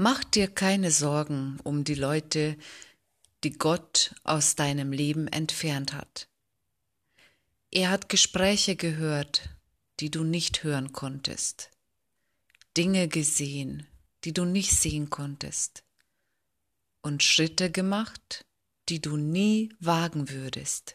Mach dir keine Sorgen um die Leute, die Gott aus deinem Leben entfernt hat. Er hat Gespräche gehört, die du nicht hören konntest, Dinge gesehen, die du nicht sehen konntest, und Schritte gemacht, die du nie wagen würdest.